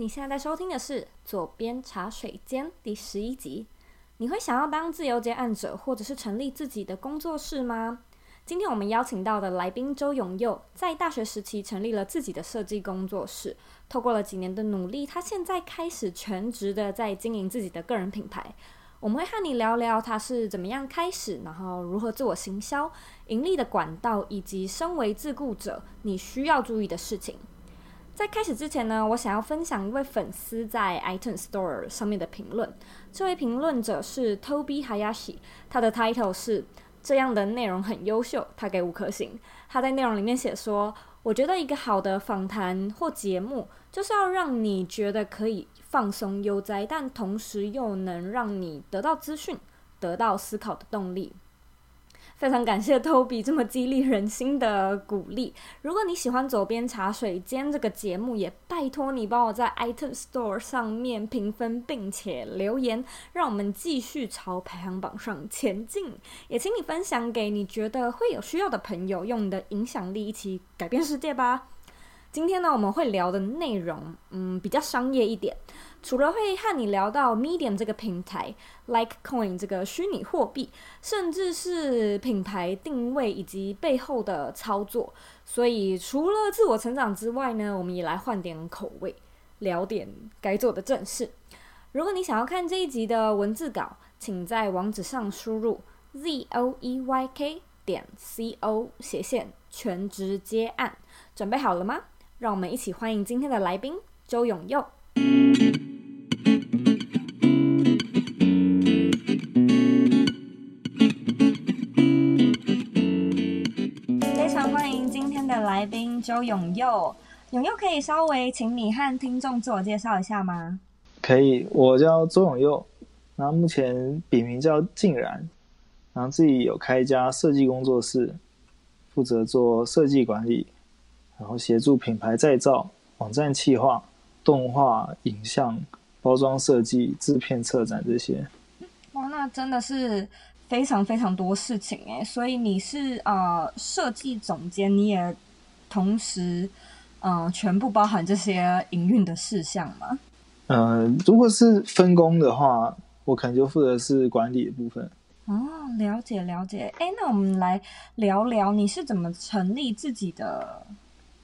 你现在在收听的是《左边茶水间》第十一集。你会想要当自由接案者，或者是成立自己的工作室吗？今天我们邀请到的来宾周永佑，在大学时期成立了自己的设计工作室。透过了几年的努力，他现在开始全职的在经营自己的个人品牌。我们会和你聊聊他是怎么样开始，然后如何自我行销、盈利的管道，以及身为自雇者你需要注意的事情。在开始之前呢，我想要分享一位粉丝在 iTunes Store 上面的评论。这位评论者是 Toby Hayashi，他的 title 是这样的内容很优秀，他给五颗星。他在内容里面写说：“我觉得一个好的访谈或节目，就是要让你觉得可以放松悠哉，但同时又能让你得到资讯、得到思考的动力。”非常感谢 Toby 这么激励人心的鼓励。如果你喜欢《左边茶水间》这个节目，也拜托你帮我在 iTunes Store 上面评分，并且留言，让我们继续朝排行榜上前进。也请你分享给你觉得会有需要的朋友，用你的影响力一起改变世界吧。今天呢，我们会聊的内容，嗯，比较商业一点。除了会和你聊到 Medium 这个平台，Litecoin 这个虚拟货币，甚至是品牌定位以及背后的操作。所以除了自我成长之外呢，我们也来换点口味，聊点该做的正事。如果你想要看这一集的文字稿，请在网址上输入 z o e y k 点 c o 斜线全职接案。准备好了吗？让我们一起欢迎今天的来宾周永佑。非常欢迎今天的来宾周永佑。永佑可以稍微请你和听众自我介绍一下吗？可以，我叫周永佑，然后目前笔名叫静然，然后自己有开一家设计工作室，负责做设计管理。然后协助品牌再造、网站企划、动画、影像、包装设计、制片、策展这些。哇，那真的是非常非常多事情诶。所以你是呃设计总监，你也同时呃全部包含这些营运的事项吗？呃，如果是分工的话，我可能就负责是管理的部分。哦，了解了解。哎，那我们来聊聊你是怎么成立自己的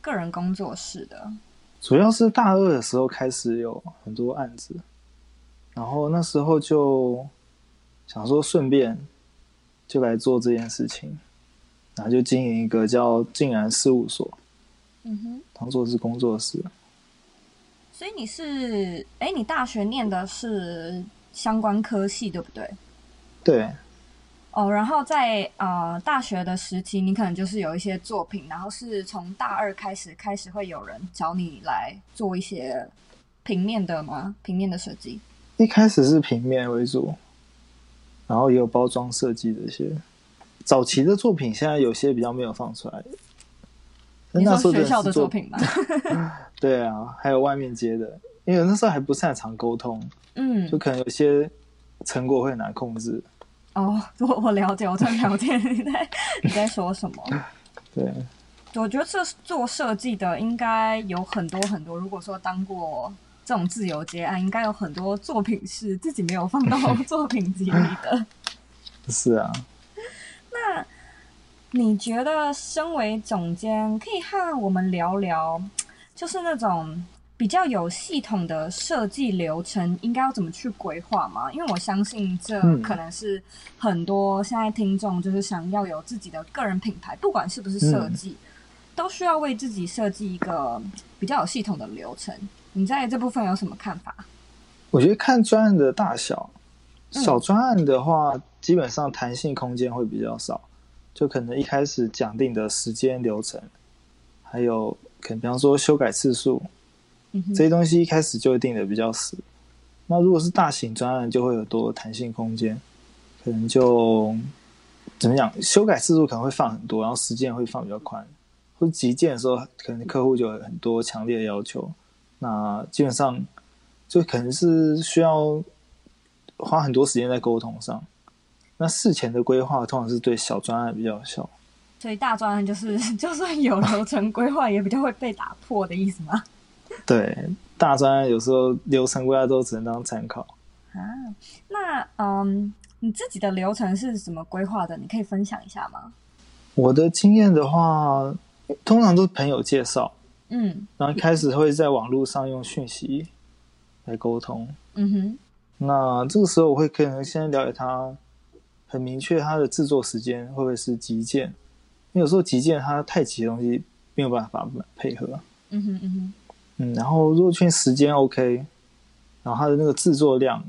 个人工作室的，主要是大二的时候开始有很多案子，然后那时候就想说顺便就来做这件事情，然后就经营一个叫静然事务所，嗯哼，当做是工作室。所以你是，哎，你大学念的是相关科系，对不对？对。哦，然后在呃大学的时期，你可能就是有一些作品，然后是从大二开始开始会有人找你来做一些平面的吗？平面的设计？一开始是平面为主，然后也有包装设计这些。早期的作品现在有些比较没有放出来。你说学校的作品吧？对啊，还有外面接的，因为那时候还不擅长沟通，嗯，就可能有些成果会很难控制。哦，我我了解，我真了解你在你在说什么。对，我觉得这做设计的应该有很多很多。如果说当过这种自由接案，应该有很多作品是自己没有放到 作品集里的。是啊。那你觉得身为总监，可以和我们聊聊，就是那种。比较有系统的设计流程应该要怎么去规划吗？因为我相信这可能是很多现在听众就是想要有自己的个人品牌，不管是不是设计，嗯、都需要为自己设计一个比较有系统的流程。你在这部分有什么看法？我觉得看专案的大小，小专案的话，嗯、基本上弹性空间会比较少，就可能一开始讲定的时间流程，还有可能比方说修改次数。这些东西一开始就会定的比较死，那如果是大型专案，就会有多弹性空间，可能就怎么讲，修改次数可能会放很多，然后时间会放比较宽，或者急件的时候，可能客户就有很多强烈的要求，那基本上就可能是需要花很多时间在沟通上。那事前的规划通常是对小专案比较有效，所以大专案就是 就算有流程规划，也比较会被打破的意思吗？对，大专有时候流程规划都只能当参考啊。那嗯，你自己的流程是怎么规划的？你可以分享一下吗？我的经验的话，通常都是朋友介绍，嗯，然后一开始会在网络上用讯息来沟通，嗯哼。那这个时候我会可能先了解他，很明确他的制作时间会不会是急件，因为有时候急件它太急的东西没有办法配合。嗯哼嗯哼，嗯，然后如果确认时间 OK，然后他的那个制作量，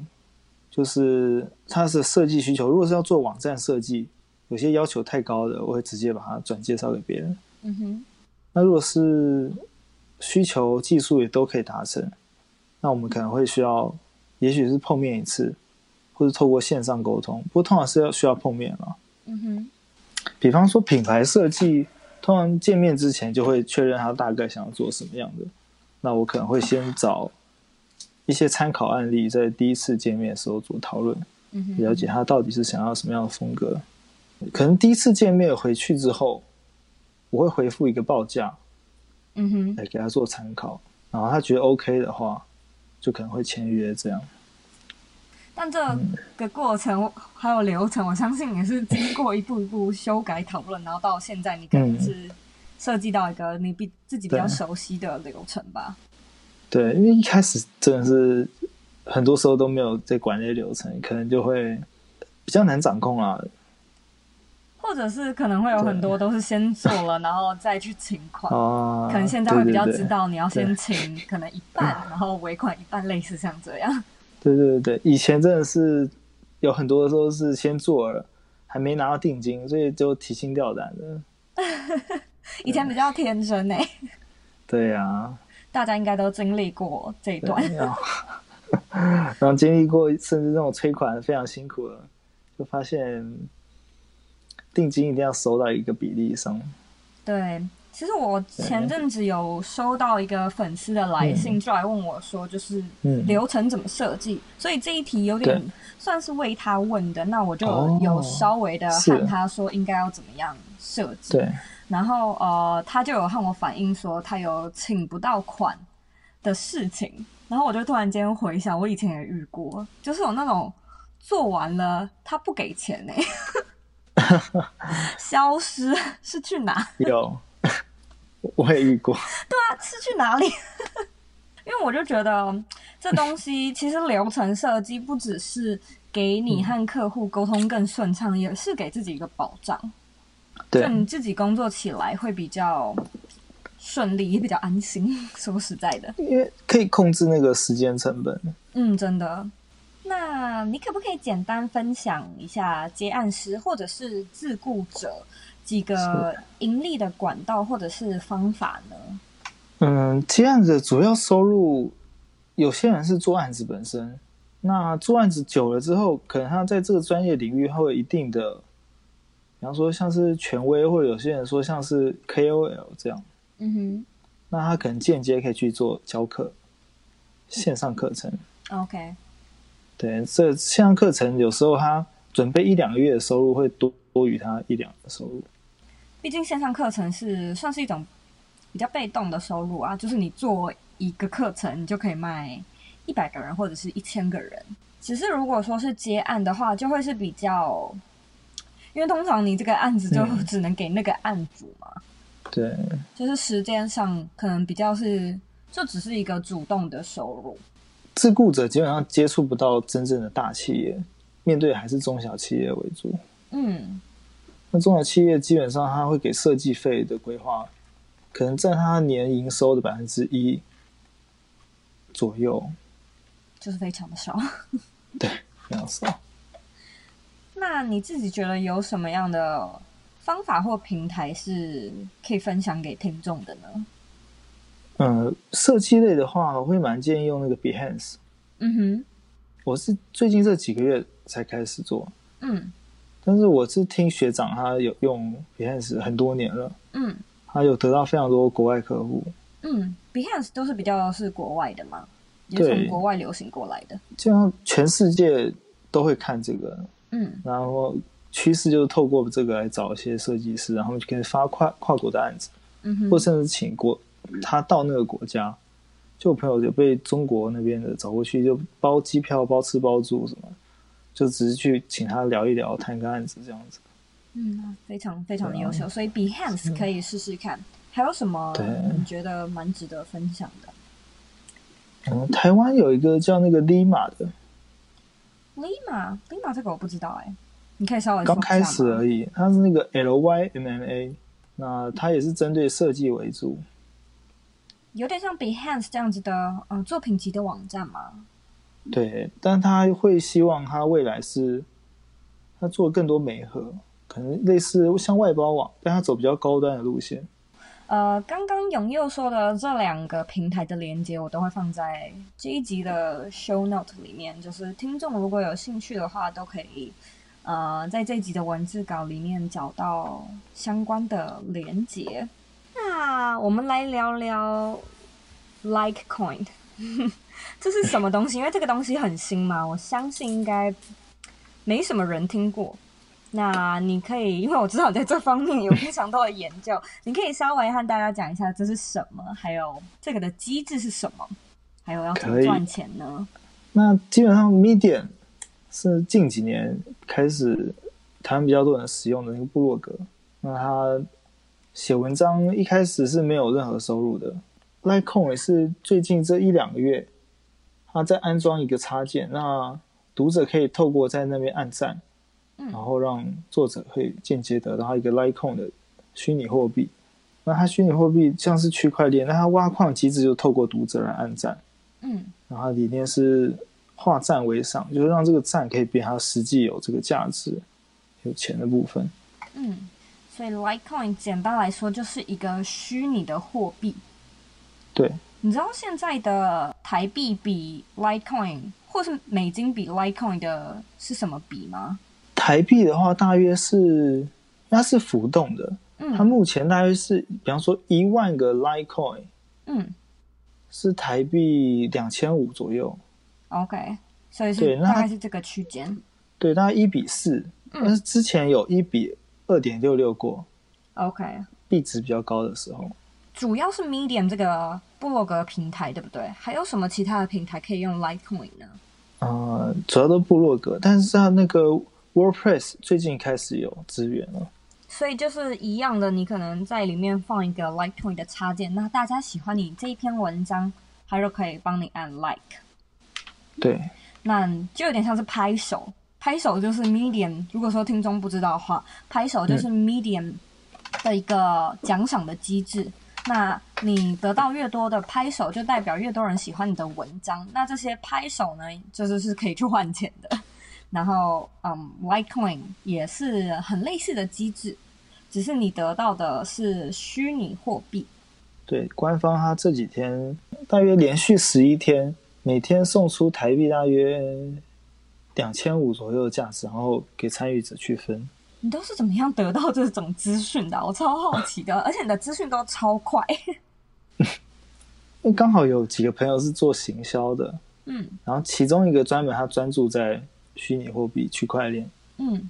就是他的设计需求，如果是要做网站设计，有些要求太高的，我会直接把它转介绍给别人。嗯哼，那如果是需求技术也都可以达成，那我们可能会需要。也许是碰面一次，或者透过线上沟通，不过通常是要需要碰面了。嗯哼，比方说品牌设计，通常见面之前就会确认他大概想要做什么样的。那我可能会先找一些参考案例，在第一次见面的时候做讨论，了解他到底是想要什么样的风格。可能第一次见面回去之后，我会回复一个报价，嗯哼，来给他做参考。然后他觉得 OK 的话。就可能会签约这样，但这个过程还有流程，我相信也是经过一步一步修改讨论，然后到现在你可能是设计到一个你比自己比较熟悉的流程吧？对，因为一开始真的是很多时候都没有在管理流程，可能就会比较难掌控啊。或者是可能会有很多都是先做了，然后再去请款。哦，可能现在会比较知道你要先请可能一半，然后尾款一半，类似像这样。对对对，以前真的是有很多的时候是先做了，还没拿到定金，所以就提心吊胆的。以前比较天真哎。对呀、啊。大家应该都经历过这一段。然后经历过，甚至这种催款非常辛苦了，就发现。定金一定要收到一个比例上。对，其实我前阵子有收到一个粉丝的来信，就来问我说，就是流程怎么设计。嗯、所以这一题有点算是为他问的，那我就有稍微的和他说应该要怎么样设计。对，然后呃，他就有和我反映说他有请不到款的事情，然后我就突然间回想，我以前也遇过，就是有那种做完了他不给钱呢、欸。消失是去哪？有，我也遇过。对啊，是去哪里？因为我就觉得这东西其实流程设计不只是给你和客户沟通更顺畅，嗯，也是给自己一个保障。对，就你自己工作起来会比较顺利，也比较安心。说实在的，因为可以控制那个时间成本。嗯，真的。那你可不可以简单分享一下接案师或者是自雇者几个盈利的管道或者是方法呢？嗯，接案子的主要收入，有些人是做案子本身，那做案子久了之后，可能他在这个专业领域会有一定的，比方说像是权威，或者有些人说像是 KOL 这样，嗯哼，那他可能间接可以去做教课，线上课程，OK。对，这线上课程有时候他准备一两个月的收入会多多于他一两个收入。毕竟线上课程是算是一种比较被动的收入啊，就是你做一个课程，你就可以卖一百个人或者是一千个人。只是如果说是接案的话，就会是比较，因为通常你这个案子就只能给那个案主嘛。嗯、对，就是时间上可能比较是，就只是一个主动的收入。自雇者基本上接触不到真正的大企业，面对还是中小企业为主。嗯，那中小企业基本上他会给设计费的规划，可能占他年营收的百分之一左右，就是非常的少。对，非常少。那你自己觉得有什么样的方法或平台是可以分享给听众的呢？嗯，设计类的话，我会蛮建议用那个 Behance。嗯哼，我是最近这几个月才开始做。嗯，但是我是听学长他有用 Behance 很多年了。嗯，他有得到非常多国外客户。嗯，Behance 都是比较是国外的嘛，也是从国外流行过来的。这样全世界都会看这个。嗯，然后趋势就是透过这个来找一些设计师，然后就可以发跨跨国的案子。嗯哼，或甚至请国。他到那个国家就我朋友就被中国那边的找过去，就包机票、包吃包住什么，就只是去请他聊一聊，谈个案子这样子。嗯，非常非常的优秀，所以 Behance 可以试试看。还有什么你觉得蛮值得分享的？嗯，台湾有一个叫那个 Lima 的，Lima，Lima 这个我不知道哎、欸，你可以稍微刚开始而已。它是那个 L Y M M A，那它也是针对设计为主，有点像 Behance 这样子的，嗯、呃，作品集的网站吗。对，但他会希望他未来是，他做更多媒合，可能类似像外包网，但他走比较高端的路线。呃，刚刚永佑说的这两个平台的连接，我都会放在这一集的 show note 里面。就是听众如果有兴趣的话，都可以呃在这集的文字稿里面找到相关的连接。那我们来聊聊 Litecoin，这是什么东西？因为这个东西很新嘛，我相信应该没什么人听过。那你可以，因为我知道你在这方面有非常多的研究，你可以稍微和大家讲一下这是什么，还有这个的机制是什么，还有要怎么赚钱呢？那基本上，Medium 是近几年开始台湾比较多人使用的那个部落格。那他写文章一开始是没有任何收入的。Litecoin 也是最近这一两个月，他在安装一个插件，那读者可以透过在那边按赞。然后让作者可以间接得到一个 Litecoin 的虚拟货币。那它虚拟货币像是区块链，那它挖矿机制就透过读者来按赞。嗯，然后理念是化赞为赏，就是让这个赞可以变它实际有这个价值、有钱的部分。嗯，所以 Litecoin 简单来说就是一个虚拟的货币。对，你知道现在的台币比 Litecoin 或是美金比 Litecoin 的是什么比吗？台币的话，大约是它是浮动的，嗯，它目前大约是，比方说一万个 Litecoin，嗯，是台币两千五左右。OK，所以是大概是这个区间。对，大概一比四，嗯，但是之前有一比二点六六过。OK，币值比较高的时候，主要是 Medium 这个部落格平台，对不对？还有什么其他的平台可以用 Litecoin 呢？呃，主要都部落格，但是它那个。WordPress 最近开始有资源了，所以就是一样的，你可能在里面放一个 Litecoin 的插件，那大家喜欢你这一篇文章，他就可以帮你按 Like。对，那就有点像是拍手，拍手就是 Medium。如果说听众不知道的话，拍手就是 Medium 的一个奖赏的机制。嗯。那你得到越多的拍手，就代表越多人喜欢你的文章。那这些拍手呢，就是是可以去换钱的。然后，嗯，Litecoin 也是很类似的机制，只是你得到的是虚拟货币。对，官方它这几天大约连续十一天，每天送出台币大约两千五左右的价值，然后给参与者去分。你都是怎么样得到这种资讯的？我超好奇的，而且你的资讯都超快。因为刚好有几个朋友是做行销的，嗯，然后其中一个专门他专注在。虚拟货币、区块链，嗯，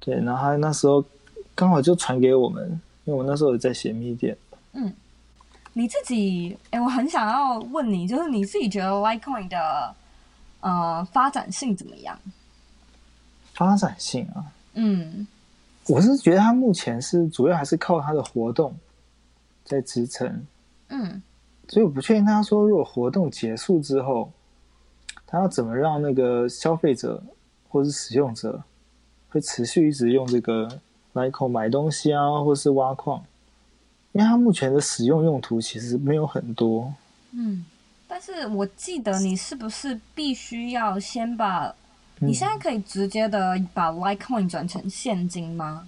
对，然后他那时候刚好就传给我们，因为我那时候也在写 Medium。嗯，你自己，哎，我很想要问你，就是你自己觉得 Litecoin 的呃发展性怎么样？发展性啊，嗯，我是觉得它目前是主要还是靠它的活动在支撑，嗯，所以我不确定他说如果活动结束之后，他要怎么让那个消费者？或是使用者会持续一直用这个 Litecoin 买东西啊，或是挖矿，因为它目前的使用用途其实没有很多。嗯，但是我记得你是不是必须要先把？你现在可以直接的把 Litecoin 转成现金吗？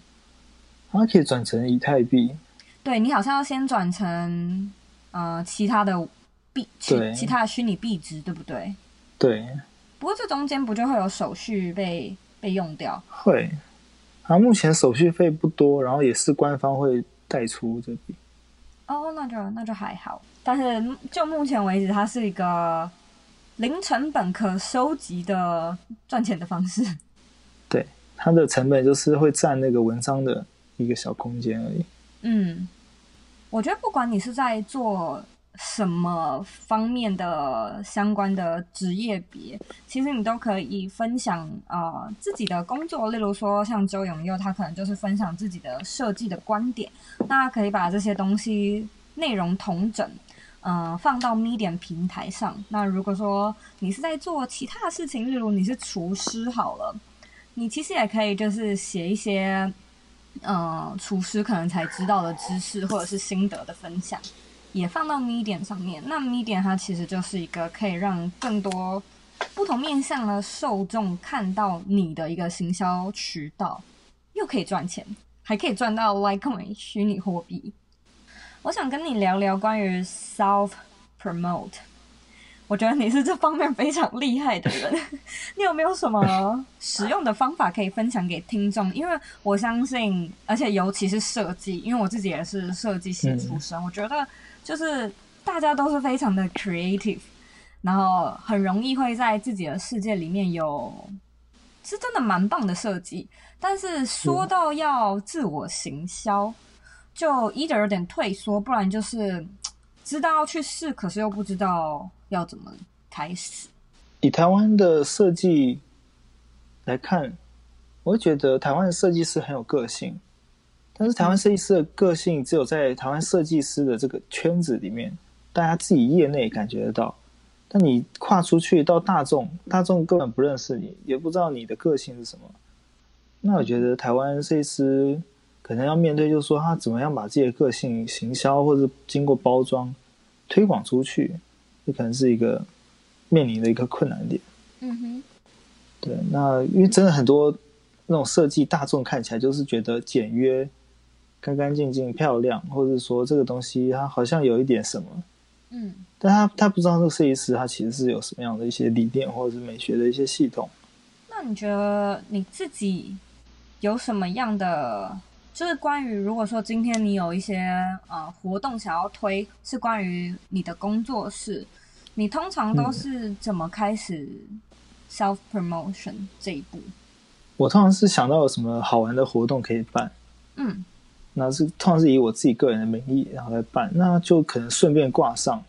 它可以转成以太币。对，你好像要先转成呃其他的币，其其他的虚拟币值，对不对？对。不过这中间不就会有手续被被用掉？会，啊，目前手续费不多，然后也是官方会代出这笔。哦，那就那就还好。但是就目前为止，它是一个零成本可收集的赚钱的方式。对，它的成本就是会占那个文章的一个小空间而已。嗯，我觉得不管你是在做什么方面的相关的职业别，其实你都可以分享呃自己的工作。例如说，像周永佑，他可能就是分享自己的设计的观点，那可以把这些东西内容统整，嗯、呃，放到 Medium 平台上。那如果说你是在做其他的事情，例如你是厨师好了，你其实也可以就是写一些。嗯，厨师可能才知道的知识或者是心得的分享，也放到 Medium 上面。那 Medium 它其实就是一个可以让更多不同面向的受众看到你的一个行销渠道，又可以赚钱，还可以赚到 Litecoin 虚拟货币。我想跟你聊聊关于 Self Promote。我觉得你是这方面非常厉害的人，你有没有什么实用的方法可以分享给听众？因为我相信，而且尤其是设计，因为我自己也是设计系出身，嗯、我觉得就是大家都是非常的 creative，然后很容易会在自己的世界里面有是真的蛮棒的设计，但是说到要自我行销，就 either 有点退缩，不然就是知道要去试，可是又不知道。要怎么开始？以台湾的设计来看，我会觉得台湾的设计师很有个性。但是台湾设计师的个性，只有在台湾设计师的这个圈子里面，大家自己业内感觉得到。但你跨出去到大众，大众根本不认识你，也不知道你的个性是什么。那我觉得台湾设计师可能要面对，就是说他怎么样把自己的个性行销，或者经过包装推广出去。这可能是一个面临的一个困难点。嗯哼，对，那因为真的很多那种设计，大众看起来就是觉得简约、干干净净、漂亮，或者说这个东西它好像有一点什么。嗯，但他他不知道这个设计师他其实是有什么样的一些理念，或者是美学的一些系统。那你觉得你自己有什么样的？就是关于，如果说今天你有一些呃活动想要推，是关于你的工作室，你通常都是怎么开始 self promotion 这一步？我通常是想到有什么好玩的活动可以办，嗯，那是通常是以我自己个人的名义然后来办，那就可能顺便挂上，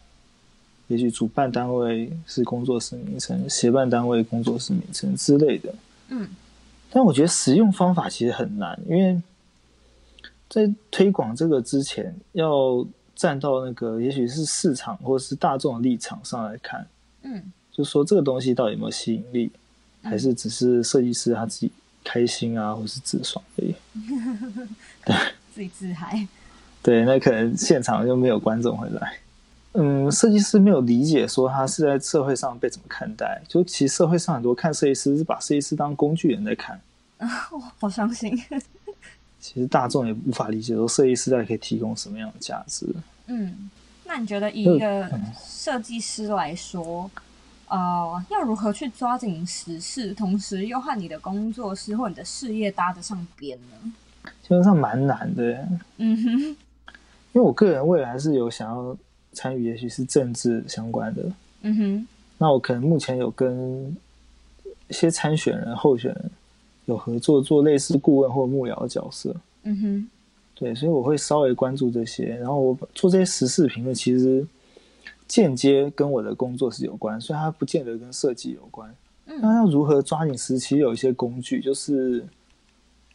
也许主办单位是工作室名称，协办单位工作室名称之类的，嗯，但我觉得使用方法其实很难，因为。在推广这个之前，要站到那个也许是市场或者是大众的立场上来看，嗯，就说这个东西到底有没有吸引力，还是只是设计师他自己开心啊，或是自爽而已，对，自己自嗨，对，那可能现场就没有观众会来，嗯，设计师没有理解说他是在社会上被怎么看待，就其实社会上很多看设计师是把设计师当工具人在看，啊，我好伤心。其实大众也无法理解说设计师在可以提供什么样的价值。嗯，那你觉得以一个设计师来说，嗯、呃，要如何去抓紧时事，同时又和你的工作室或你的事业搭得上边呢？基本上蛮难的。嗯哼，因为我个人未来是有想要参与，也许是政治相关的。嗯哼，那我可能目前有跟一些参选人、候选人。有合作做类似顾问或幕僚的角色，嗯哼，对，所以我会稍微关注这些，然后我做这些时事评论，其实间接跟我的工作是有关，所以它不见得跟设计有关。嗯，那要如何抓紧时期？有一些工具，就是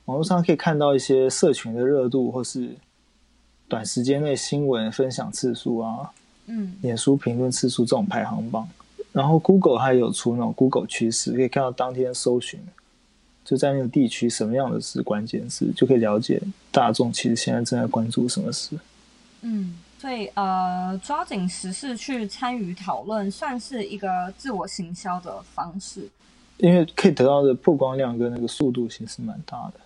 网络上可以看到一些社群的热度，或是短时间内新闻分享次数啊，嗯，脸书评论次数这种排行榜，然后 Google 还有出那种 Google 趋势，可以看到当天搜寻。就在那个地区，什么样的是关键词，就可以了解大众其实现在正在关注什么事。嗯，所以呃，抓紧时事去参与讨论，算是一个自我行销的方式。因为可以得到的曝光量跟那个速度其实蛮大的。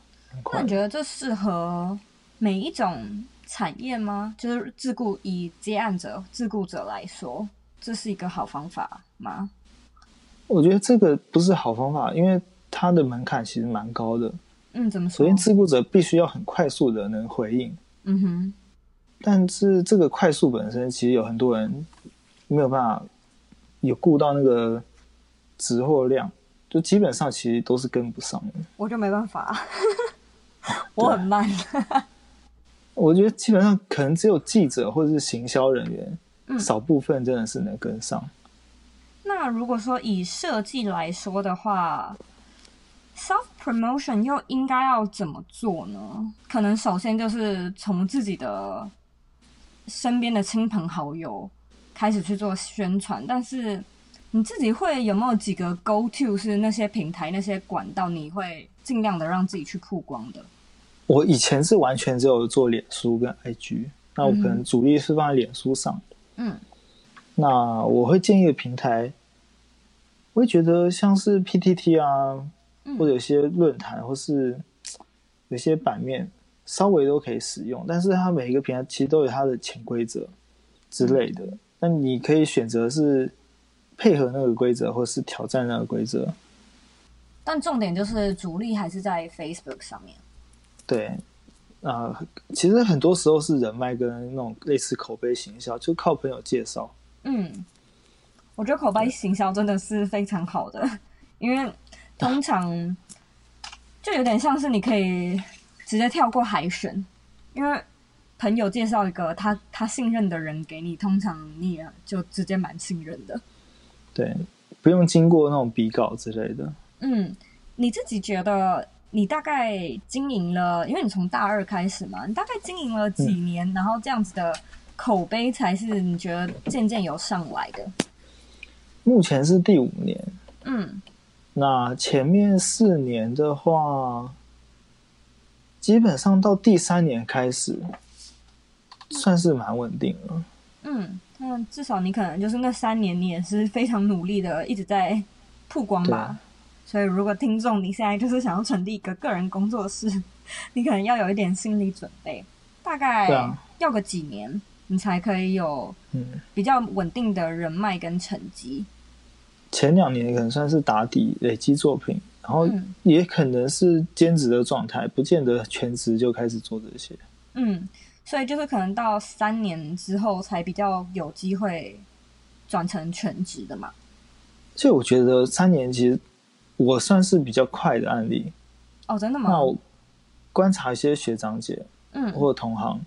那你觉得这适合每一种产业吗？就是自雇以接案者、自雇者来说，这是一个好方法吗？我觉得这个不是好方法，因为。它的门槛其实蛮高的，嗯，怎么说？首先，自雇者必须要很快速的能回应，嗯哼。但是这个快速本身，其实有很多人没有办法有顾到那个值货量，就基本上其实都是跟不上的。我就没办法，我很慢。我觉得基本上可能只有记者或者是行销人员嗯，少部分真的是能跟上。那如果说以设计来说的话，self promotion 又应该要怎么做呢？可能首先就是从自己的身边的亲朋好友开始去做宣传，但是你自己会有没有几个 go to 是那些平台、那些管道，你会尽量的让自己去曝光的？我以前是完全只有做脸书跟 IG，那我可能主力是放在脸书上。嗯，那我会建议的平台，我会觉得像是 PTT 啊，或者有些论坛，或是有些版面，稍微都可以使用。但是它每一个平台其实都有它的潜规则之类的，那你可以选择是配合那个规则，或是挑战那个规则。但重点就是主力还是在 Facebook 上面。对，啊、呃，其实很多时候是人脉跟那种类似口碑行销，就靠朋友介绍。嗯，我觉得口碑行销真的是非常好的，因为通 常就有点像是你可以直接跳过海选，因为朋友介绍一个他他信任的人给你，通常你也就直接蛮信任的。对，不用经过那种比稿之类的。嗯，你自己觉得？你大概经营了，因为你从大二开始嘛，你大概经营了几年，嗯，然后这样子的口碑才是你觉得渐渐有上来的。目前是第五年，嗯，那前面四年的话，基本上到第三年开始，算是蛮稳定了。嗯，那至少你可能就是那三年，你也是非常努力的，一直在曝光吧。所以，如果听众你现在就是想要成立一个个人工作室，你可能要有一点心理准备，大概要个几年，你才可以有比较稳定的人脉跟成绩。前两年可能算是打底累积作品，然后也可能是兼职的状态，不见得全职就开始做这些。嗯，所以就是可能到三年之后才比较有机会转成全职的嘛。所以我觉得三年其实。我算是比较快的案例。哦，真的吗？那我观察一些学长姐，嗯，或者同行，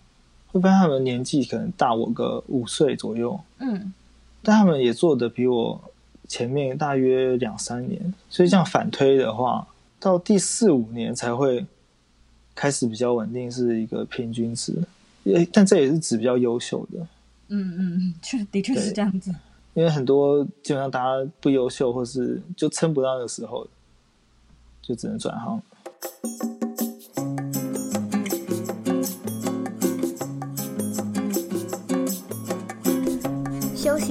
会发现他们年纪可能大我个五岁左右，嗯，但他们也做的比我前面大约两三年，所以这样反推的话，到第四五年才会开始比较稳定，是一个平均值，但这也是指比较优秀的，嗯嗯，确的确是这样子。因为很多基本上大家不优秀，或是就撑不到那个时候，就只能转行。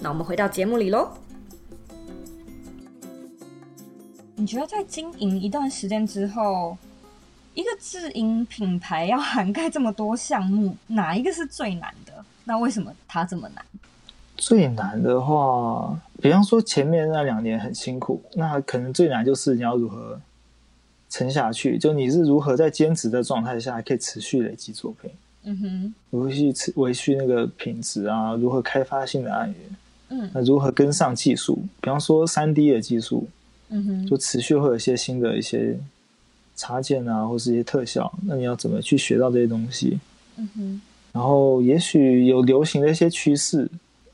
那我们回到节目里喽。你觉得在经营一段时间之后，一个自营品牌要涵盖这么多项目，哪一个是最难的？那为什么它这么难？最难的话，比方说前面那两年很辛苦，那可能最难就是你要如何撑下去，就你是如何在兼职的状态下还可以持续累积作品。嗯哼，如何去持维续那个品质啊？如何开发新的案源？嗯，那如何跟上技术？比方说三 D 的技术，嗯哼，就持续会有一些新的一些插件啊，或是一些特效。那你要怎么去学到这些东西？嗯哼，然后也许有流行的一些趋势，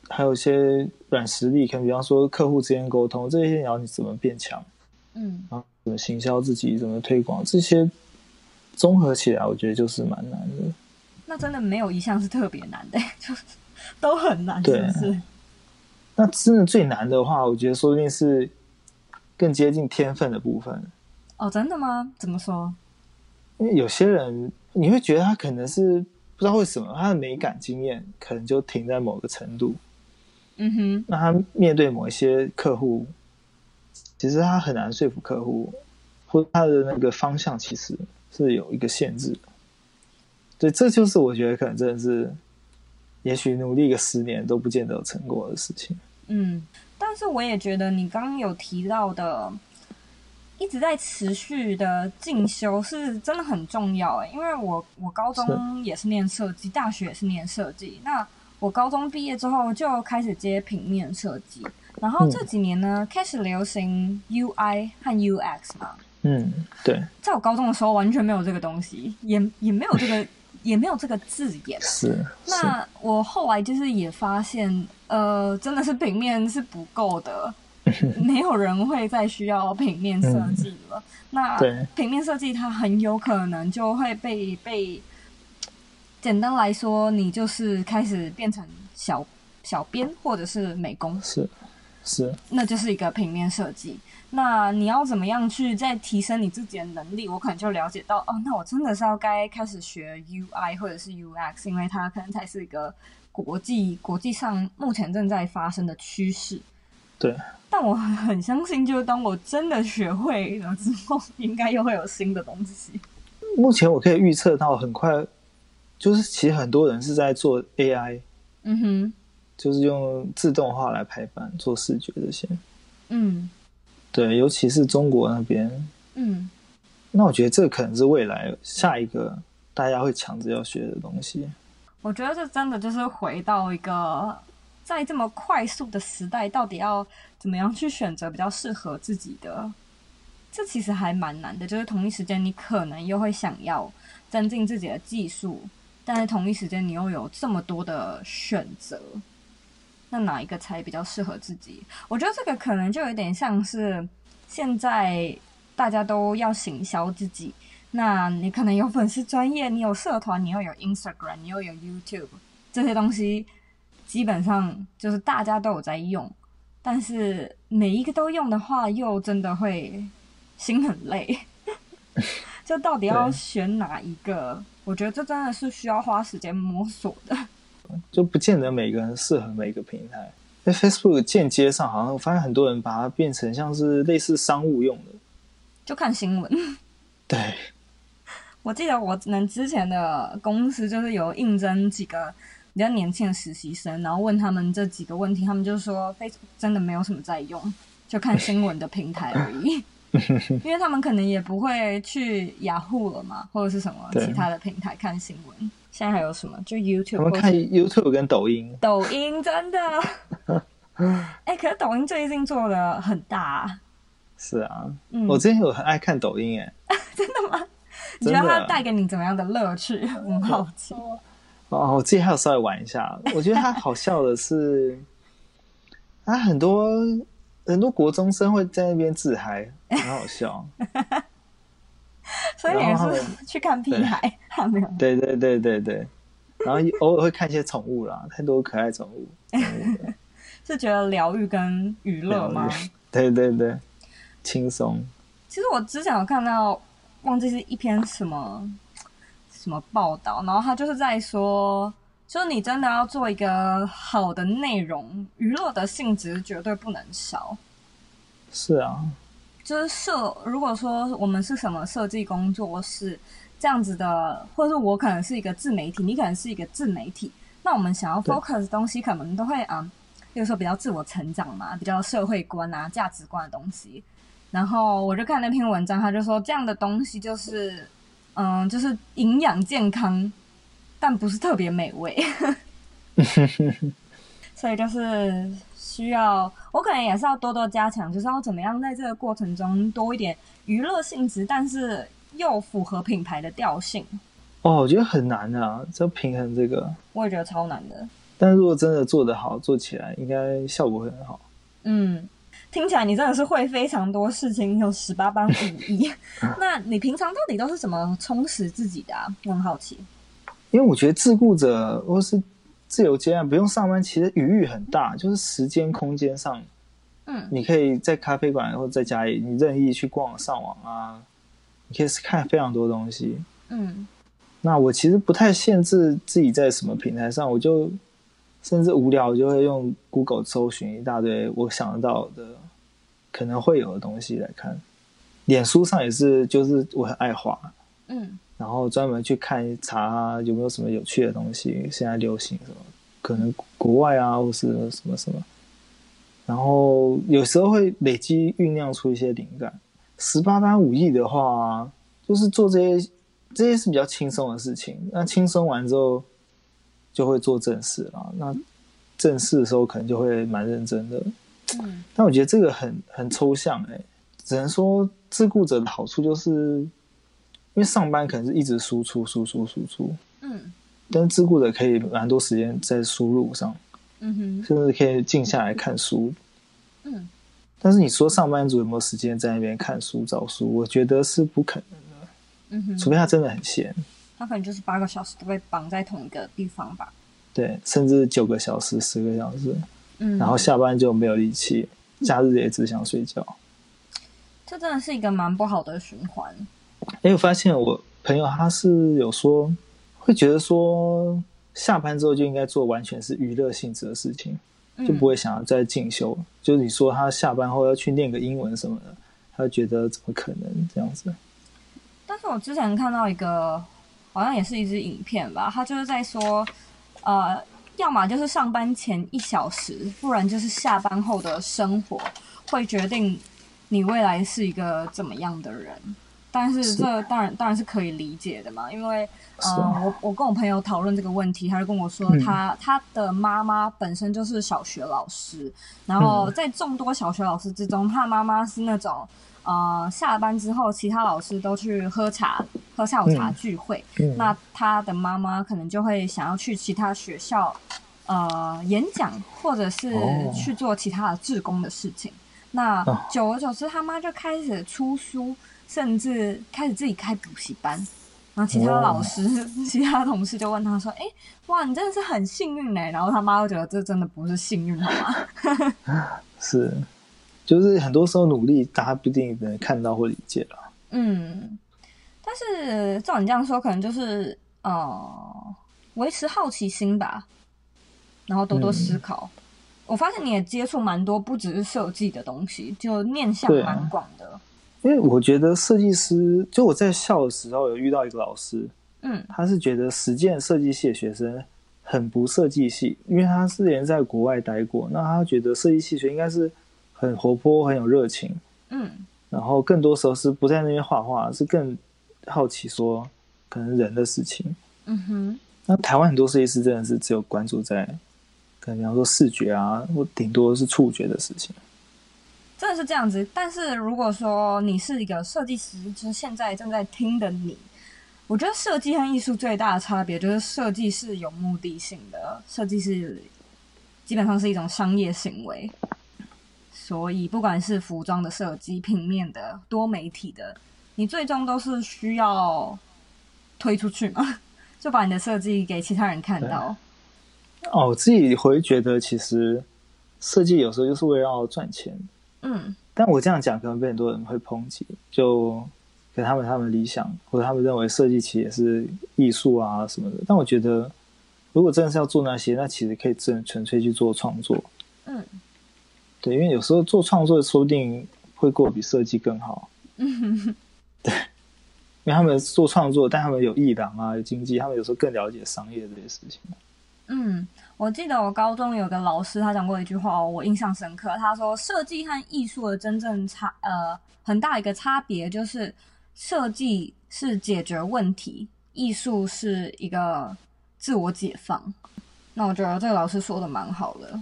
还有一些软实力，可能比方说客户之间沟通这些，你要你怎么变强？嗯，然后怎么行销自己，怎么推广这些，综合起来，我觉得就是蛮难的。那真的没有一项是特别难的，就都很难，是不是？那真的最难的话，我觉得说不定是更接近天分的部分。哦，真的吗？怎么说？因为有些人你会觉得他可能是不知道为什么他的美感经验可能就停在某个程度。嗯哼。那他面对某一些客户，其实他很难说服客户，或他的那个方向其实是有一个限制。对，这就是我觉得可能真的是也许努力个十年都不见得有成果的事情。嗯，但是我也觉得你刚刚有提到的，一直在持续的进修是真的很重要诶，因为我我高中也是念设计，大学也是念设计。那我高中毕业之后就开始接平面设计，然后这几年呢、嗯、开始流行 UI 和 UX 嘛。嗯，对。在我高中的时候完全没有这个东西，也也没有这个也没有这个字眼。是。那我后来就是也发现，呃，真的是平面是不够的。没有人会再需要平面设计了。嗯、那平面设计它很有可能就会被被，简单来说，你就是开始变成小小编或者是美工，是是，那就是一个平面设计。那你要怎么样去再提升你自己的能力？我可能就了解到，哦，那我真的是要该开始学 UI 或者是 UX，因为它可能才是一个国际国际上目前正在发生的趋势。对。但我很相信，就是当我真的学会了之后，应该又会有新的东西。目前我可以预测到，很快就是其实很多人是在做 AI，嗯哼，就是用自动化来排版、做视觉这些。嗯，对，尤其是中国那边，嗯，那我觉得这可能是未来下一个大家会强制要学的东西。我觉得这真的就是回到一个。在这么快速的时代，到底要怎么样去选择比较适合自己的？这其实还蛮难的。就是同一时间，你可能又会想要增进自己的技术，但是同一时间，你又有这么多的选择，那哪一个才比较适合自己？我觉得这个可能就有点像是现在大家都要行销自己，那你可能有粉丝专业，你有社团，你又有 Instagram，你又有 YouTube 这些东西。基本上就是大家都有在用，但是每一个都用的话，又真的会心很累。就到底要选哪一个？我觉得这真的是需要花时间摸索的。就不见得每个人适合每个平台。在 Facebook 间接上，好像我发现很多人把它变成像是类似商务用的，就看新闻。对，我记得我们之前的公司就是有应征几个。比较年轻的实习生，然后问他们这几个问题，他们就说 Facebook 真的没有什么在用，就看新闻的平台而已。因为他们可能也不会去雅虎了嘛，或者是什么其他的平台看新闻。现在还有什么？就 YouTube。我们看 YouTube 跟抖音。抖音真的。哎、欸，可是抖音最近做的很大。是啊，嗯、我之前有很爱看抖音，哎，真的吗？你觉得它带给你怎么样的乐趣？很好奇。哦，我自己还有稍微玩一下。我觉得它好笑的是，它很多很多国中生会在那边自嗨，很好笑。所以也是去看屁孩，还没有？对对对对对。然后偶尔会看一些宠物啦，太多可爱宠物。是觉得疗愈跟娱乐吗？对对对，轻松。其实我之前有看到，忘记是一篇什么。什么报道？然后他就是在说，就是你真的要做一个好的内容，娱乐的性质绝对不能少。是啊，就是设，如果说我们是什么设计工作室这样子的，或者是我可能是一个自媒体，你可能是一个自媒体，那我们想要 focus 的东西，可能都会啊，比如说比较自我成长嘛，比较社会观啊、价值观的东西。然后我就看那篇文章，他就说这样的东西就是。嗯，就是营养健康，但不是特别美味，所以就是需要我可能也是要多多加强，就是要怎么样在这个过程中多一点娱乐性质，但是又符合品牌的调性。哦，我觉得很难啊，这平衡这个，我也觉得超难的。但如果真的做得好，做起来应该效果会很好。嗯。听起来你真的是会非常多事情，有十八般武艺。那你平常到底都是怎么充实自己的啊？我很好奇。因为我觉得自雇者或是自由接案不用上班，其实余裕很大，就是时间空间上，嗯，你可以在咖啡馆或者在家里，你任意去逛上网啊，你可以看非常多东西。嗯，那我其实不太限制自己在什么平台上，我就甚至无聊我就会用 Google 搜寻一大堆我想得到的。可能会有的东西来看，脸书上也是，就是我很爱滑，嗯，然后专门去看查有没有什么有趣的东西，现在流行什么，可能国外啊，或是什么什么。然后有时候会累积酝酿出一些灵感。十八般武艺的话，就是做这些，这些是比较轻松的事情。那轻松完之后，就会做正事了。那正事的时候，可能就会蛮认真的。嗯，但我觉得这个很很抽象哎、欸，只能说自顾者的好处就是，因为上班可能是一直输出、输出、输出。嗯，但是自雇者可以蛮多时间在输入上。嗯哼，甚至可以静下来看书。嗯，但是你说上班族有没有时间在那边看书找书？我觉得是不可能的。嗯哼，除非他真的很闲，他可能就是八个小时都被绑在同一个地方吧。对，甚至九个小时、十个小时。嗯，然后下班就没有力气，假日也只想睡觉。这真的是一个蛮不好的循环。哎，我发现我朋友他是有说，会觉得说。下班之后就应该做完全是娱乐性质的事情，就不会想要再进修。嗯、就是你说他下班后要去念个英文什么的，他觉得怎么可能这样子？但是我之前看到一个，好像也是一支影片吧，他就是在说，呃，要么就是上班前一小时，不然就是下班后的生活，会决定你未来是一个怎么样的人。但是这当然当然是可以理解的嘛，因为，嗯、呃，我我跟我朋友讨论这个问题，他就跟我说他，他、嗯、他的妈妈本身就是小学老师，然后在众多小学老师之中，他的妈妈是那种，呃，下班之后其他老师都去喝茶、喝下午茶聚会，嗯。嗯、那他的妈妈可能就会想要去其他学校，呃，演讲或者是去做其他的志工的事情。哦、那久而久之，他妈就开始出书。甚至开始自己开补习班，然后其他老师、哦、其他同事就问他说：“哎，哇，你真的是很幸运哎！”然后他妈就觉得这真的不是幸运，好吗？是，就是很多时候努力，大家不一定能看到或理解了。嗯，但是照你这样说，可能就是呃，维持好奇心吧，然后多多思考。嗯、我发现你也接触蛮多，不只是设计的东西，就面向蛮广的。因为我觉得设计师，就我在校的时候有遇到一个老师，嗯，他是觉得实践设计系的学生很不设计系，因为他之前在国外待过，那他觉得设计系学应该是很活泼、很有热情，嗯，然后更多时候是不在那边画画，是更好奇说可能人的事情，嗯哼。那台湾很多设计师真的是只有关注在可能比方说视觉啊，或顶多是触觉的事情。真的是这样子，但是如果说你是一个设计师，就是现在正在听的你，我觉得设计和艺术最大的差别就是设计是有目的性的，设计是基本上是一种商业行为，所以不管是服装的设计、平面的、多媒体的，你最终都是需要推出去嘛，就把你的设计给其他人看到。哦，我自己会觉得，其实设计有时候就是为了要赚钱。嗯，但我这样讲可能被很多人会抨击，就给他们他们理想，或者他们认为设计其实也是艺术啊什么的。但我觉得，如果真的是要做那些，那其实可以真纯粹去做创作。嗯，对，因为有时候做创作说不定会过比设计更好。嗯 对，因为他们做创作，但他们有艺廊啊，有经济，他们有时候更了解商业这些事情。嗯。我记得我高中有个老师，他讲过一句话，我印象深刻。他说，设计和艺术的真正差，呃，很大一个差别就是，设计是解决问题，艺术是一个自我解放。那我觉得这个老师说的蛮好的。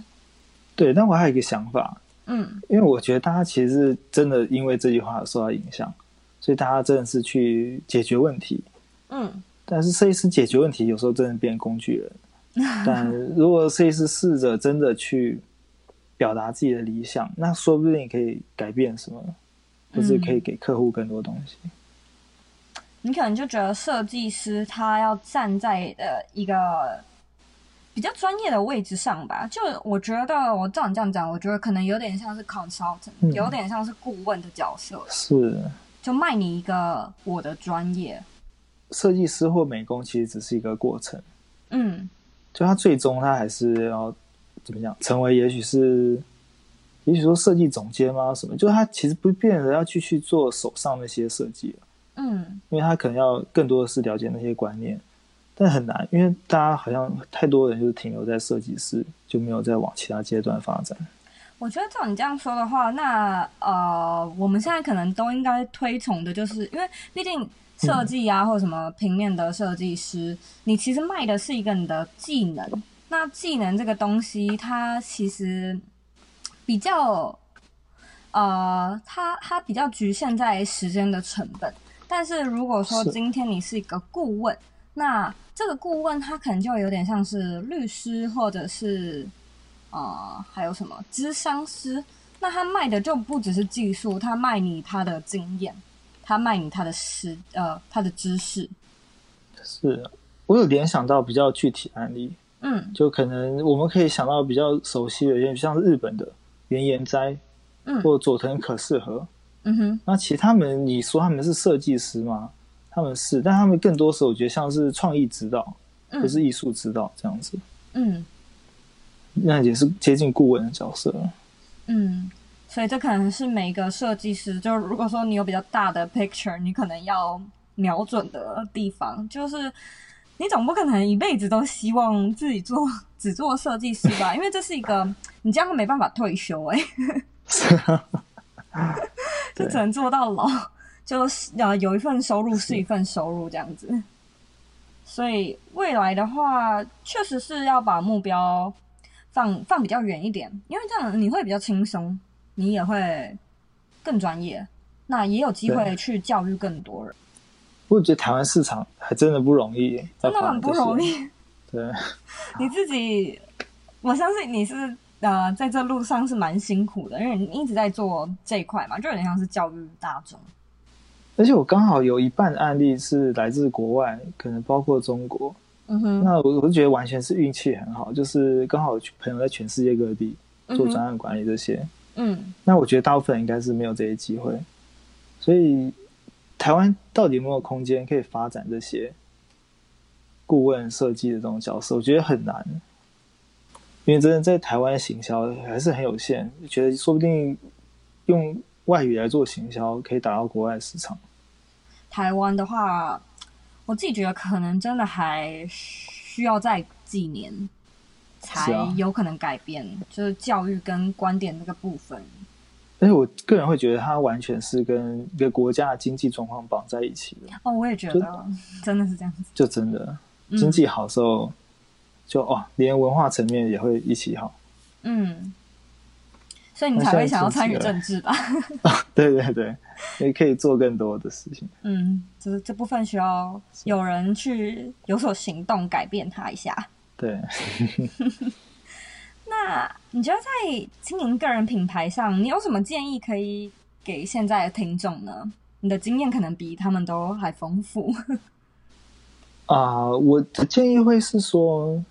对，但我还有一个想法，嗯，因为我觉得大家其实真的因为这句话受到影响，所以大家真的是去解决问题，嗯，但是设计师解决问题有时候真的变工具人。但如果设计师试着真的去表达自己的理想，那说不定可以改变什么，或是可以给客户更多东西。你可能就觉得设计师他要站在呃一个比较专业的位置上吧？就我觉得，我照你这样讲，我觉得可能有点像是 consultant，嗯，有点像是顾问的角色。是，就卖你一个我的专业。设计师或美工其实只是一个过程。嗯。就他最终他还是要怎么讲？成为也许是，也许说设计总监吗？什么？就他其实不变得要去去做手上那些设计了。嗯，因为他可能要更多的是了解那些观念，但很难，因为大家好像太多人就是停留在设计师，就没有再往其他阶段发展。我觉得照你这样说的话，那呃，我们现在可能都应该推崇的，就是因为毕竟设计啊，或者什么平面的设计师，嗯、你其实卖的是一个你的技能。那技能这个东西，它其实比较呃，它它比较局限在时间的成本。但是如果说今天你是一个顾问，那这个顾问他可能就有点像是律师，或者是。啊、呃，还有什么咨商师？那他卖的就不只是技术，他卖你他的经验，他卖你他的知呃他的知识。是，我有联想到比较具体案例，嗯，就可能我们可以想到比较熟悉的，有点像是日本的原研哉，嗯，或佐藤可士和，嗯哼。那其他们，你说他们是设计师吗？他们是，但他们更多时候我觉得像是创意指导，不、嗯、是艺术指导这样子，嗯。那也是接近顾问的角色。嗯，所以这可能是每一个设计师，就如果说你有比较大的 picture，你可能要瞄准的地方，就是你总不可能一辈子都希望自己做只做设计师吧？因为这是一个你这样会没办法退休哎、欸，是啊，就只能做到老，就是呃有一份收入是一份收入这样子。所以未来的话，确实是要把目标。放放比较远一点，因为这样你会比较轻松，你也会更专业，那也有机会去教育更多人。我觉得台湾市场还真的不容易，真的很不容易。对，你自己，我相信你是呃，在这路上是蛮辛苦的，因为你一直在做这一块嘛，就有点像是教育大众。而且我刚好有一半的案例是来自国外，可能包括中国。嗯哼，那我我就觉得完全是运气很好，就是刚好朋友在全世界各地做专案管理这些。嗯，那我觉得大部分应该是没有这些机会，所以台湾到底有没有空间可以发展这些顾问设计的这种角色？我觉得很难，因为真的在台湾行销还是很有限。觉得说不定用外语来做行销可以打到国外市场。台湾的话。我自己觉得可能真的还需要再几年才有可能改变，是啊、就是教育跟观点这个部分。但是我个人会觉得，它完全是跟一个国家的经济状况绑在一起的。哦，我也觉得真的是这样子。就真的经济好时候，嗯、就哦，连文化层面也会一起好。嗯。所以你才会想要参与政治吧？啊，对对对，也可以做更多的事情。嗯，就是这部分需要有人去有所行动，改变它一下。对。那你觉得在经营个人品牌上，你有什么建议可以给现在的听众呢？你的经验可能比他们都还丰富。啊，我的建议会是说，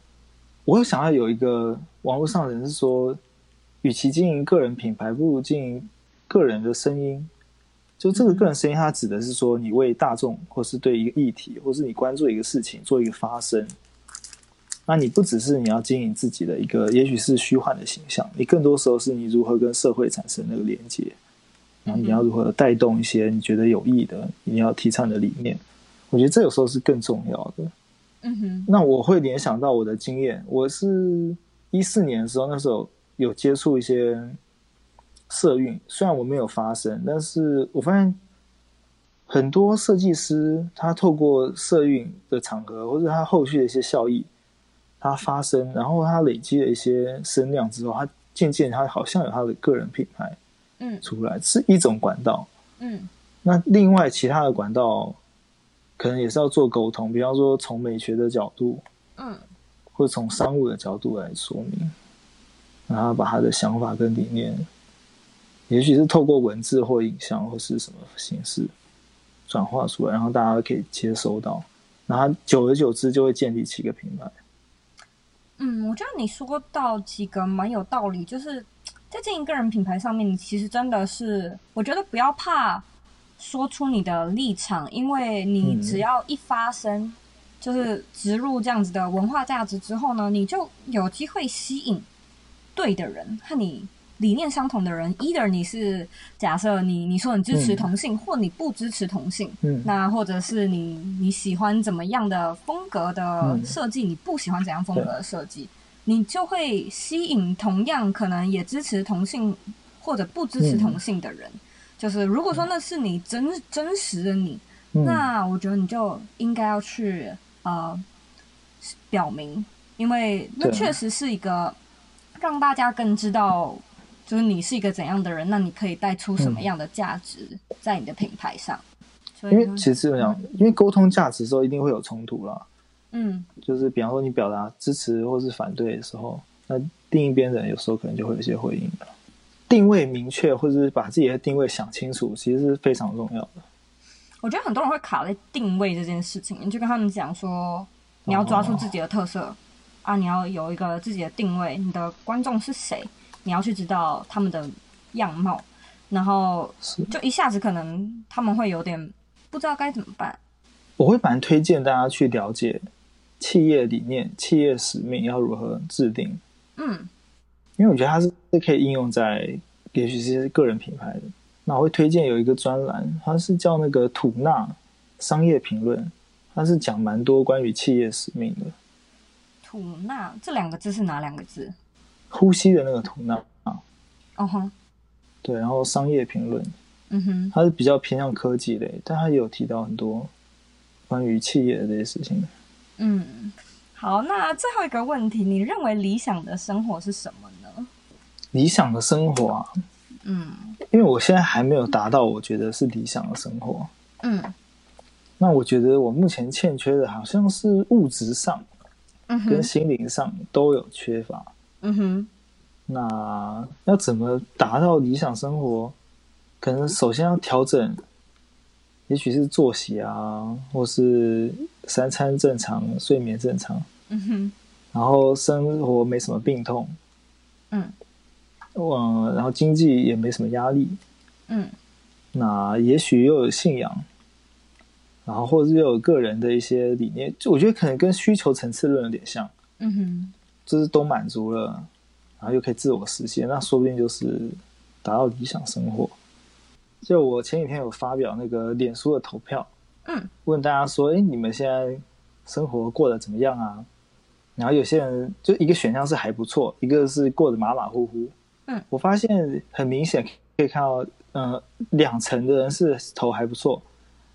我有想要有一个网络上的人是说。与其经营个人品牌，不如经营个人的声音。就这个个人声音，它指的是说，你为大众，或是对一个议题，或是你关注一个事情做一个发声。那你不只是你要经营自己的一个，也许是虚幻的形象，你更多时候是你如何跟社会产生那个连接，然后你要如何带动一些你觉得有益的，你要提倡的理念。我觉得这有时候是更重要的。嗯哼。那我会联想到我的经验，我是一四年的时候，那时候。有接触一些社运，虽然我没有发生，但是我发现很多设计师他透过社运的场合，或者他后续的一些效益，他发声，然后它累积了一些声量之后，它渐渐它好像有它的个人品牌，嗯，出来是一种管道，嗯，那另外其他的管道可能也是要做沟通，比方说从美学的角度，嗯，或者从商务的角度来说明。然后把他的想法跟理念，也许是透过文字或影像或是什么形式转化出来，然后大家可以接收到，然后久而久之就会建立起一个品牌。嗯，我觉得你说到几个蛮有道理，就是在经营个人品牌上面，你其实真的是，我觉得不要怕说出你的立场，因为你只要一发声，嗯、就是植入这样子的文化价值之后呢，你就有机会吸引。对的人和你理念相同的人，either 你是假设你你说你支持同性，嗯、或你不支持同性，嗯，那或者是你你喜欢怎么样的风格的设计，嗯、你不喜欢怎样风格的设计，你就会吸引同样可能也支持同性或者不支持同性的人。嗯、就是如果说那是你真真实的你，嗯、那我觉得你就应该要去呃表明，因为那确实是一个。让大家更知道，就是你是一个怎样的人，那你可以带出什么样的价值在你的品牌上。嗯、因为其实这样，嗯、因为沟通价值的时候一定会有冲突啦。嗯，就是比方说你表达支持或是反对的时候，那另一边人有时候可能就会有一些回应了。定位明确，或者是把自己的定位想清楚，其实是非常重要的。我觉得很多人会卡在定位这件事情，你就跟他们讲说，你要抓住自己的特色。哦啊，你要有一个自己的定位，你的观众是谁？你要去知道他们的样貌，然后就一下子可能他们会有点不知道该怎么办。我会蛮推荐大家去了解企业理念、企业使命要如何制定。嗯，因为我觉得它是可以应用在也许是个人品牌的。那我会推荐有一个专栏，它是叫那个吐纳商业评论，它是讲蛮多关于企业使命的。吐纳这两个字是哪两个字？呼吸的那个吐纳啊。哦哼、uh，huh. 对，然后商业评论，嗯哼，它是比较偏向科技类，但它也有提到很多关于企业的这些事情。嗯，好，那最后一个问题，你认为理想的生活是什么呢？理想的生活啊，嗯，因为我现在还没有达到我觉得是理想的生活，嗯，那我觉得我目前欠缺的好像是物质上。跟心灵上都有缺乏。嗯哼，那要怎么达到理想生活？可能首先要调整，也许是作息啊，或是三餐正常，睡眠正常。嗯哼，然后生活没什么病痛。嗯，嗯，然后经济也没什么压力。嗯，那也许又有信仰。然后，或者是又有个人的一些理念，就我觉得可能跟需求层次论有点像，嗯哼，就是都满足了，然后又可以自我实现，那说不定就是达到理想生活。就我前几天有发表那个脸书的投票，嗯，问大家说，哎，你们现在生活过得怎么样啊？然后有些人就一个选项是还不错，一个是过得马马虎虎，嗯，我发现很明显可以看到，嗯、呃，两成的人是投还不错。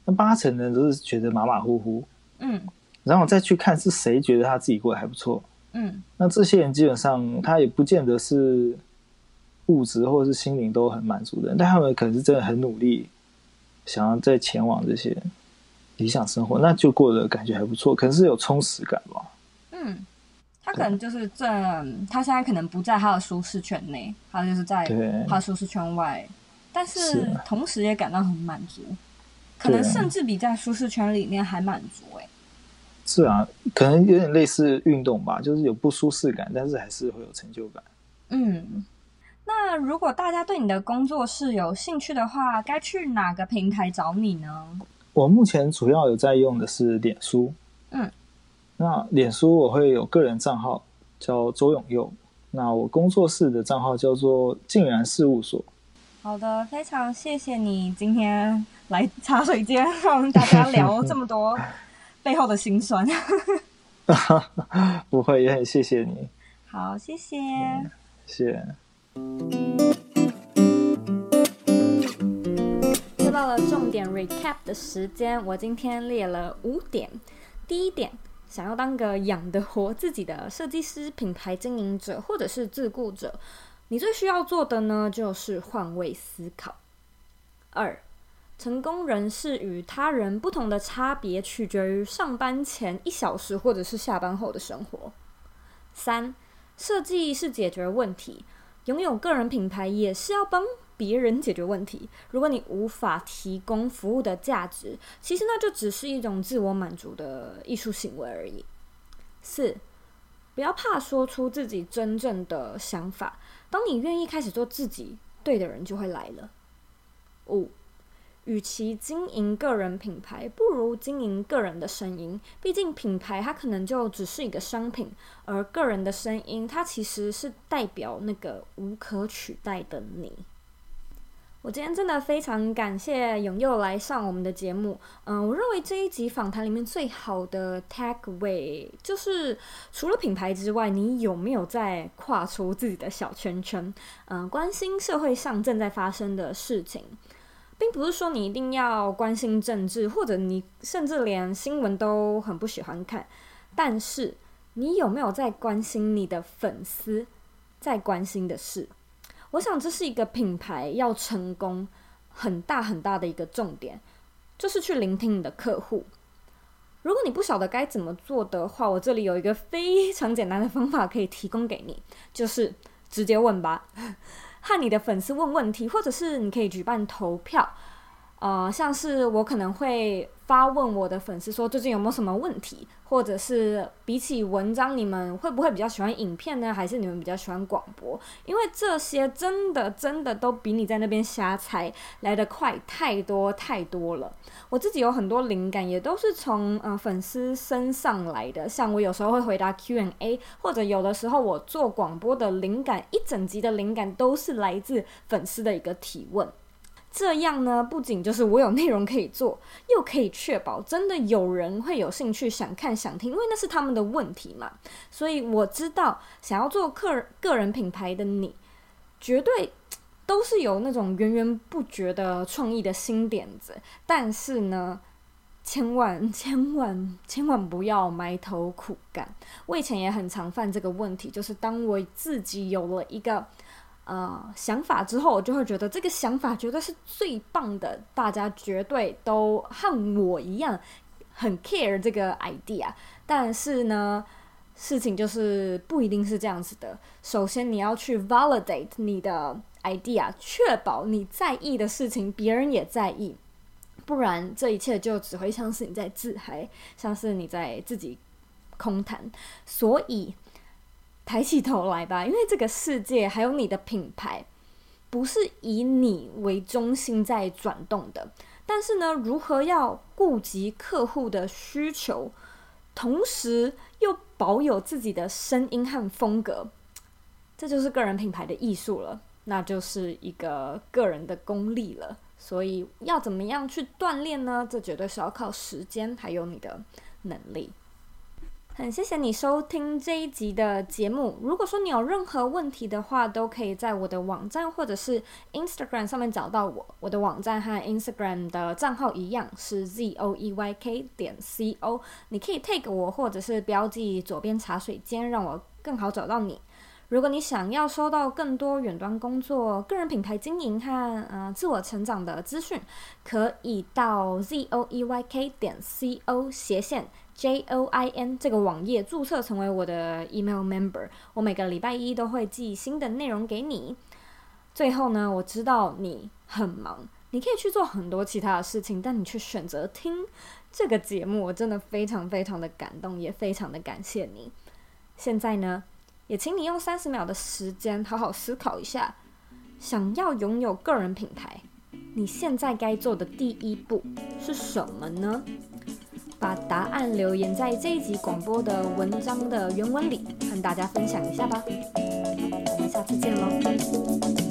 那八成的人都是觉得马马虎虎，嗯，然后再去看是谁觉得他自己过得还不错，嗯，那这些人基本上他也不见得是物质或者是心灵都很满足的人，但他们可能是真的很努力，想要再前往这些理想生活，那就过得感觉还不错，可能是有充实感吧。嗯，他可能就是这，对他现在可能不在他的舒适圈内，他就是在他的舒适圈外，但是同时也感到很满足。可能甚至比在舒适圈里面还满足哎、欸，是啊，可能有点类似运动吧，就是有不舒适感，但是还是会有成就感。嗯，那如果大家对你的工作室有兴趣的话，该去哪个平台找你呢？我目前主要有在用的是脸书，嗯，那脸书我会有个人账号叫周永佑，那我工作室的账号叫做静然事务所。好的，非常谢谢你今天来茶水间，让大家聊这么多背后的辛酸。不会，也很谢谢你。好，谢谢。谢谢。又到了重点 recap 的时间，我今天列了五点。第一点，想要当个养得活自己的设计师、品牌经营者或者是自雇者。你最需要做的呢，就是换位思考。二，成功人士与他人不同的差别，取决于上班前一小时或者是下班后的生活。三，设计是解决问题，拥有个人品牌也是要帮别人解决问题。如果你无法提供服务的价值，其实那就只是一种自我满足的艺术行为而已。四，不要怕说出自己真正的想法。当你愿意开始做自己，对的人就会来了。五，与其经营个人品牌，不如经营个人的声音。毕竟品牌它可能就只是一个商品，而个人的声音它其实是代表那个无可取代的你。我今天真的非常感谢永佑来上我们的节目。嗯，我认为这一集访谈里面最好的 takeaway 就是，除了品牌之外，你有没有在跨出自己的小圈圈？嗯，关心社会上正在发生的事情。并不是说你一定要关心政治，或者你甚至连新闻都很不喜欢看。但是，你有没有在关心你的粉丝在关心的事？我想这是一个品牌要成功很大很大的一个重点，就是去聆听你的客户。如果你不晓得该怎么做的话，我这里有一个非常简单的方法可以提供给你，就是直接问吧。和你的粉丝问问题，或者是你可以举办投票，呃，像是我可能会发问我的粉丝说最近有没有什么问题，或者是比起文章，你们会不会比较喜欢影片呢？还是你们比较喜欢广播？因为这些真的真的都比你在那边瞎猜来得快太多太多了。我自己有很多灵感，也都是从呃粉丝身上来的。像我有时候会回答 Q&A，或者有的时候我做广播的灵感，一整集的灵感都是来自粉丝的一个提问。这样呢，不仅就是我有内容可以做，又可以确保真的有人会有兴趣想看想听，因为那是他们的问题嘛。所以我知道，想要做客个人品牌的你，绝对。都是有那种源源不绝的创意的新点子，但是呢，千万 千万千万不要埋头苦干。我以前也很常犯这个问题，就是当我自己有了一个呃想法之后，我就会觉得这个想法绝对是最棒的，大家绝对都和我一样很 care 这个 idea。但是呢，事情就是不一定是这样子的。首先，你要去 validate 你的。idea，确保你在意的事情别人也在意，不然这一切就只会像是你在自嗨，像是你在自己空谈。所以抬起头来吧，因为这个世界还有你的品牌，不是以你为中心在转动的。但是呢，如何要顾及客户的需求，同时又保有自己的声音和风格，这就是个人品牌的艺术了。那就是一个个人的功力了，所以要怎么样去锻炼呢？这绝对是要靠时间，还有你的能力。很谢谢你收听这一集的节目。如果说你有任何问题的话，都可以在我的网站或者是 Instagram 上面找到我。我的网站和 Instagram 的账号一样，是 zoeyk 点 co。你可以 tag 我，或者是标记左边茶水间，让我更好找到你。如果你想要收到更多远端工作、个人品牌经营和呃自我成长的资讯，可以到 z o e y k 点 c o 斜线 j o i n 这个网页注册成为我的 email member。我每个礼拜一都会寄新的内容给你。最后呢，我知道你很忙，你可以去做很多其他的事情，但你却选择听这个节目，我真的非常非常的感动，也非常的感谢你。现在呢，也请你用三十秒的时间好好思考一下，想要拥有个人品牌，你现在该做的第一步是什么呢？把答案留言在这一集广播的文章的原文里，和大家分享一下吧。我们下次见喽。